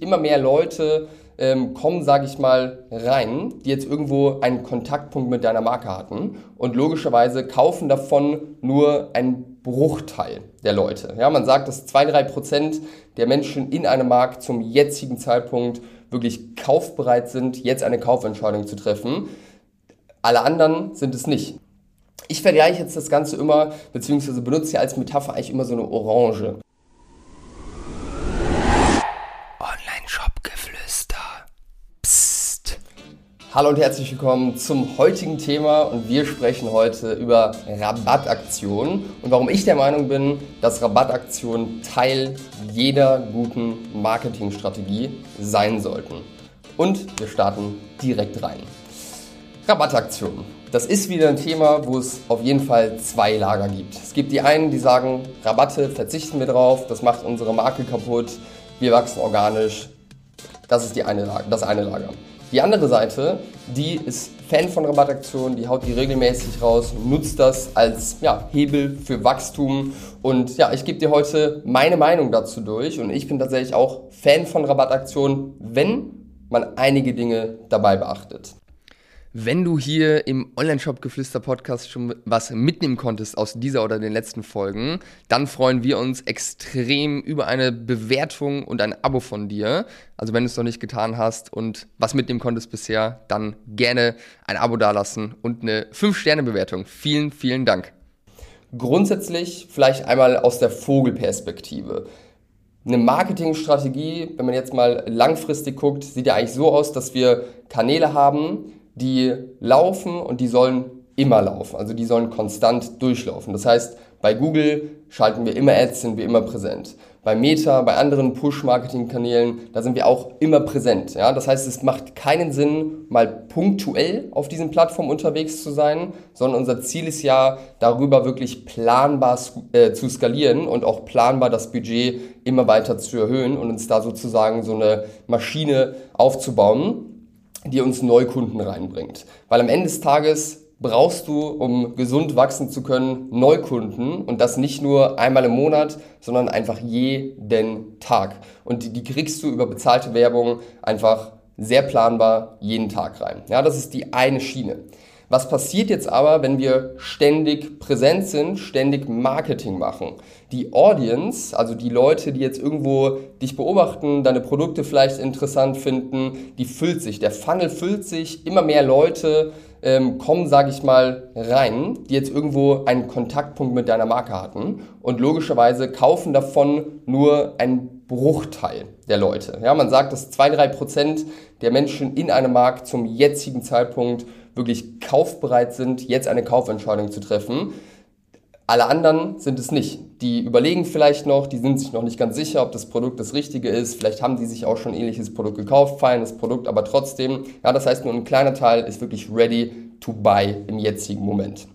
Immer mehr Leute ähm, kommen, sage ich mal, rein, die jetzt irgendwo einen Kontaktpunkt mit deiner Marke hatten und logischerweise kaufen davon nur einen Bruchteil der Leute. Ja, man sagt, dass 2-3% der Menschen in einem Markt zum jetzigen Zeitpunkt wirklich kaufbereit sind, jetzt eine Kaufentscheidung zu treffen. Alle anderen sind es nicht. Ich vergleiche jetzt das Ganze immer, beziehungsweise benutze ja als Metapher eigentlich immer so eine Orange. Hallo und herzlich willkommen zum heutigen Thema und wir sprechen heute über Rabattaktionen und warum ich der Meinung bin, dass Rabattaktionen Teil jeder guten Marketingstrategie sein sollten. Und wir starten direkt rein. Rabattaktionen. Das ist wieder ein Thema, wo es auf jeden Fall zwei Lager gibt. Es gibt die einen, die sagen, Rabatte verzichten wir drauf, das macht unsere Marke kaputt, wir wachsen organisch. Das ist die eine Lager, das eine Lager. Die andere Seite, die ist Fan von Rabattaktionen, die haut die regelmäßig raus, nutzt das als ja, Hebel für Wachstum. Und ja, ich gebe dir heute meine Meinung dazu durch. Und ich bin tatsächlich auch Fan von Rabattaktionen, wenn man einige Dinge dabei beachtet. Wenn du hier im Online-Shop-Geflüster-Podcast schon was mitnehmen konntest aus dieser oder den letzten Folgen, dann freuen wir uns extrem über eine Bewertung und ein Abo von dir. Also wenn du es noch nicht getan hast und was mitnehmen konntest bisher, dann gerne ein Abo dalassen und eine 5-Sterne-Bewertung. Vielen, vielen Dank. Grundsätzlich vielleicht einmal aus der Vogelperspektive. Eine Marketingstrategie, wenn man jetzt mal langfristig guckt, sieht ja eigentlich so aus, dass wir Kanäle haben, die laufen und die sollen immer laufen. Also die sollen konstant durchlaufen. Das heißt, bei Google schalten wir immer Ads, sind wir immer präsent. Bei Meta, bei anderen Push-Marketing-Kanälen, da sind wir auch immer präsent. Ja? Das heißt, es macht keinen Sinn, mal punktuell auf diesen Plattformen unterwegs zu sein, sondern unser Ziel ist ja, darüber wirklich planbar äh, zu skalieren und auch planbar das Budget immer weiter zu erhöhen und uns da sozusagen so eine Maschine aufzubauen die uns Neukunden reinbringt. Weil am Ende des Tages brauchst du, um gesund wachsen zu können, Neukunden und das nicht nur einmal im Monat, sondern einfach jeden Tag. Und die, die kriegst du über bezahlte Werbung einfach sehr planbar jeden Tag rein. Ja, das ist die eine Schiene. Was passiert jetzt aber, wenn wir ständig präsent sind, ständig Marketing machen? Die Audience, also die Leute, die jetzt irgendwo dich beobachten, deine Produkte vielleicht interessant finden, die füllt sich. Der Funnel füllt sich, immer mehr Leute ähm, kommen, sage ich mal, rein, die jetzt irgendwo einen Kontaktpunkt mit deiner Marke hatten und logischerweise kaufen davon nur einen Bruchteil der Leute. Ja, man sagt, dass 2-3% der Menschen in einem Markt zum jetzigen Zeitpunkt wirklich kaufbereit sind, jetzt eine Kaufentscheidung zu treffen. Alle anderen sind es nicht. Die überlegen vielleicht noch, die sind sich noch nicht ganz sicher, ob das Produkt das Richtige ist. Vielleicht haben die sich auch schon ähnliches Produkt gekauft, feiern das Produkt aber trotzdem. Ja, das heißt, nur ein kleiner Teil ist wirklich ready to buy im jetzigen Moment.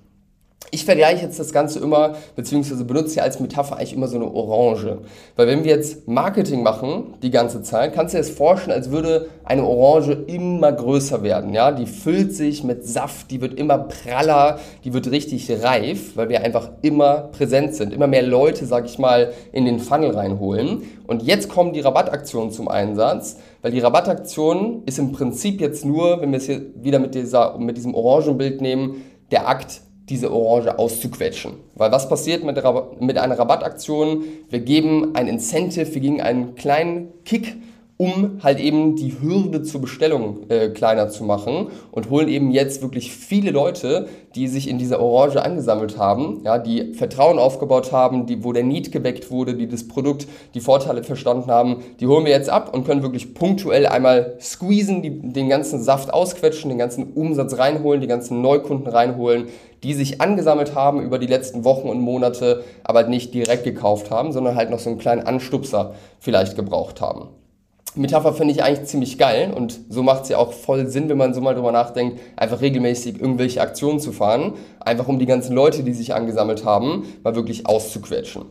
Ich vergleiche jetzt das Ganze immer, beziehungsweise benutze ja als Metapher eigentlich immer so eine Orange. Weil wenn wir jetzt Marketing machen, die ganze Zeit, kannst du dir das vorstellen, als würde eine Orange immer größer werden. Ja? Die füllt sich mit Saft, die wird immer praller, die wird richtig reif, weil wir einfach immer präsent sind. Immer mehr Leute, sag ich mal, in den Funnel reinholen. Und jetzt kommen die Rabattaktionen zum Einsatz, weil die Rabattaktion ist im Prinzip jetzt nur, wenn wir es hier wieder mit, dieser, mit diesem Orangenbild nehmen, der Akt, diese Orange auszuquetschen. Weil was passiert mit, mit einer Rabattaktion? Wir geben ein Incentive, wir geben einen kleinen Kick um halt eben die Hürde zur Bestellung äh, kleiner zu machen und holen eben jetzt wirklich viele Leute, die sich in dieser Orange angesammelt haben, ja, die Vertrauen aufgebaut haben, die, wo der Need geweckt wurde, die das Produkt, die Vorteile verstanden haben, die holen wir jetzt ab und können wirklich punktuell einmal squeezen, die, den ganzen Saft ausquetschen, den ganzen Umsatz reinholen, die ganzen Neukunden reinholen, die sich angesammelt haben über die letzten Wochen und Monate, aber nicht direkt gekauft haben, sondern halt noch so einen kleinen Anstupser vielleicht gebraucht haben. Metapher finde ich eigentlich ziemlich geil und so macht es ja auch voll Sinn, wenn man so mal drüber nachdenkt, einfach regelmäßig irgendwelche Aktionen zu fahren, einfach um die ganzen Leute, die sich angesammelt haben, mal wirklich auszuquetschen.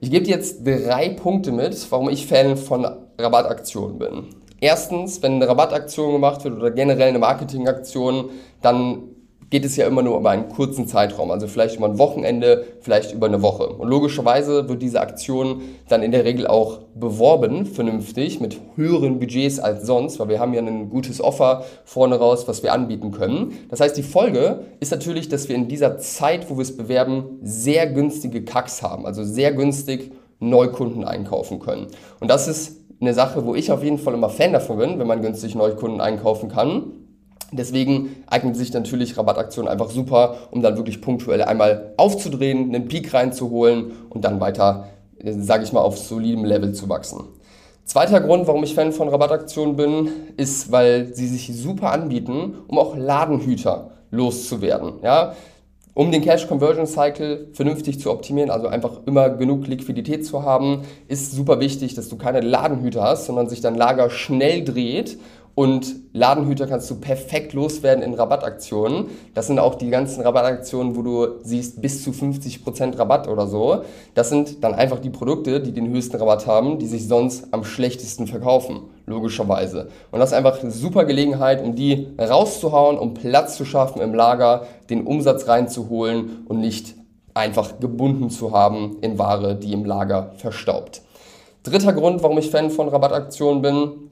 Ich gebe dir jetzt drei Punkte mit, warum ich Fan von Rabattaktionen bin. Erstens, wenn eine Rabattaktion gemacht wird oder generell eine Marketingaktion, dann geht es ja immer nur über einen kurzen Zeitraum, also vielleicht über ein Wochenende, vielleicht über eine Woche. Und logischerweise wird diese Aktion dann in der Regel auch beworben, vernünftig, mit höheren Budgets als sonst, weil wir haben ja ein gutes Offer vorne raus, was wir anbieten können. Das heißt, die Folge ist natürlich, dass wir in dieser Zeit, wo wir es bewerben, sehr günstige Kacks haben, also sehr günstig Neukunden einkaufen können. Und das ist eine Sache, wo ich auf jeden Fall immer Fan davon bin, wenn man günstig Neukunden einkaufen kann. Deswegen eignet sich natürlich Rabattaktionen einfach super, um dann wirklich punktuell einmal aufzudrehen, einen Peak reinzuholen und dann weiter, äh, sage ich mal, auf solidem Level zu wachsen. Zweiter Grund, warum ich Fan von Rabattaktionen bin, ist, weil sie sich super anbieten, um auch Ladenhüter loszuwerden. Ja? Um den Cash Conversion Cycle vernünftig zu optimieren, also einfach immer genug Liquidität zu haben, ist super wichtig, dass du keine Ladenhüter hast, sondern sich dein Lager schnell dreht und Ladenhüter kannst du perfekt loswerden in Rabattaktionen. Das sind auch die ganzen Rabattaktionen, wo du siehst bis zu 50% Rabatt oder so. Das sind dann einfach die Produkte, die den höchsten Rabatt haben, die sich sonst am schlechtesten verkaufen, logischerweise. Und das ist einfach eine super Gelegenheit, um die rauszuhauen, um Platz zu schaffen im Lager, den Umsatz reinzuholen und nicht einfach gebunden zu haben in Ware, die im Lager verstaubt. Dritter Grund, warum ich Fan von Rabattaktionen bin,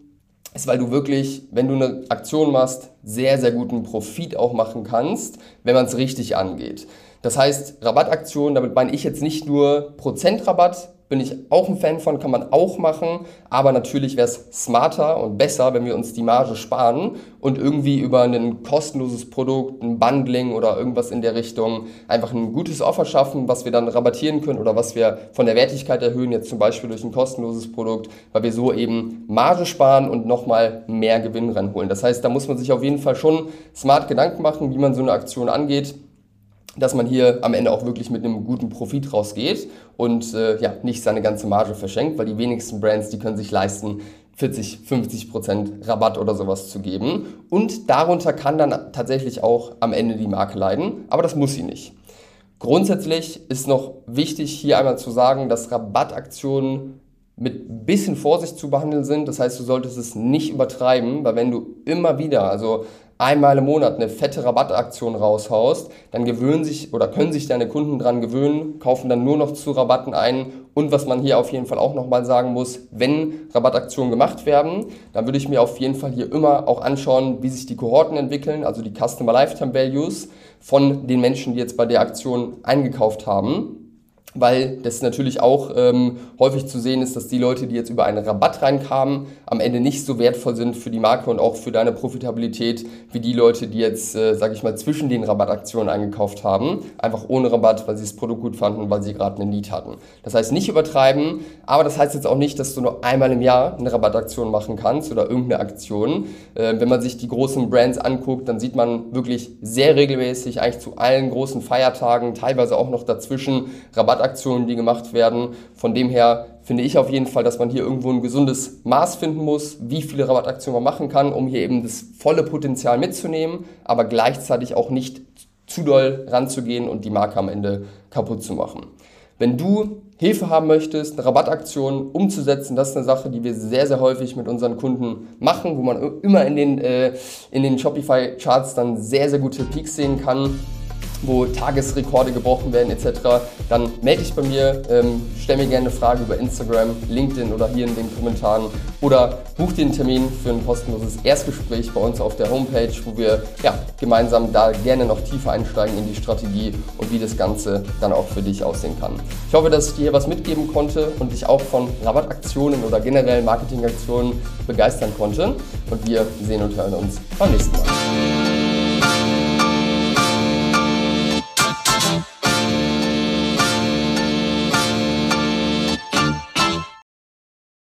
ist, weil du wirklich, wenn du eine Aktion machst, sehr, sehr guten Profit auch machen kannst, wenn man es richtig angeht. Das heißt, Rabattaktionen, damit meine ich jetzt nicht nur Prozentrabatt, bin ich auch ein Fan von, kann man auch machen. Aber natürlich wäre es smarter und besser, wenn wir uns die Marge sparen und irgendwie über ein kostenloses Produkt, ein Bundling oder irgendwas in der Richtung einfach ein gutes Offer schaffen, was wir dann rabattieren können oder was wir von der Wertigkeit erhöhen, jetzt zum Beispiel durch ein kostenloses Produkt, weil wir so eben Marge sparen und nochmal mehr Gewinn reinholen. Das heißt, da muss man sich auf jeden Fall schon smart Gedanken machen, wie man so eine Aktion angeht dass man hier am Ende auch wirklich mit einem guten Profit rausgeht und äh, ja, nicht seine ganze Marge verschenkt, weil die wenigsten Brands, die können sich leisten, 40, 50 Prozent Rabatt oder sowas zu geben. Und darunter kann dann tatsächlich auch am Ende die Marke leiden, aber das muss sie nicht. Grundsätzlich ist noch wichtig hier einmal zu sagen, dass Rabattaktionen mit bisschen Vorsicht zu behandeln sind. Das heißt, du solltest es nicht übertreiben, weil wenn du immer wieder, also einmal im Monat eine fette Rabattaktion raushaust, dann gewöhnen sich oder können sich deine Kunden dran gewöhnen, kaufen dann nur noch zu Rabatten ein. Und was man hier auf jeden Fall auch nochmal sagen muss, wenn Rabattaktionen gemacht werden, dann würde ich mir auf jeden Fall hier immer auch anschauen, wie sich die Kohorten entwickeln, also die Customer Lifetime Values von den Menschen, die jetzt bei der Aktion eingekauft haben weil das natürlich auch ähm, häufig zu sehen ist, dass die Leute, die jetzt über einen Rabatt reinkamen, am Ende nicht so wertvoll sind für die Marke und auch für deine Profitabilität wie die Leute, die jetzt, äh, sage ich mal, zwischen den Rabattaktionen eingekauft haben, einfach ohne Rabatt, weil sie das Produkt gut fanden, weil sie gerade einen Need hatten. Das heißt, nicht übertreiben, aber das heißt jetzt auch nicht, dass du nur einmal im Jahr eine Rabattaktion machen kannst oder irgendeine Aktion. Äh, wenn man sich die großen Brands anguckt, dann sieht man wirklich sehr regelmäßig, eigentlich zu allen großen Feiertagen, teilweise auch noch dazwischen Rabattaktionen Rabattaktionen, die gemacht werden. Von dem her finde ich auf jeden Fall, dass man hier irgendwo ein gesundes Maß finden muss, wie viele Rabattaktionen man machen kann, um hier eben das volle Potenzial mitzunehmen, aber gleichzeitig auch nicht zu doll ranzugehen und die Marke am Ende kaputt zu machen. Wenn du Hilfe haben möchtest, eine Rabattaktion umzusetzen, das ist eine Sache, die wir sehr, sehr häufig mit unseren Kunden machen, wo man immer in den, äh, in den Shopify-Charts dann sehr, sehr gute Peaks sehen kann wo Tagesrekorde gebrochen werden etc., dann melde dich bei mir, ähm, stell mir gerne eine Frage über Instagram, LinkedIn oder hier in den Kommentaren oder buch dir einen Termin für ein kostenloses Erstgespräch bei uns auf der Homepage, wo wir ja, gemeinsam da gerne noch tiefer einsteigen in die Strategie und wie das Ganze dann auch für dich aussehen kann. Ich hoffe, dass ich dir hier was mitgeben konnte und dich auch von Rabattaktionen oder generell Marketingaktionen begeistern konnte und wir sehen und hören uns beim nächsten Mal.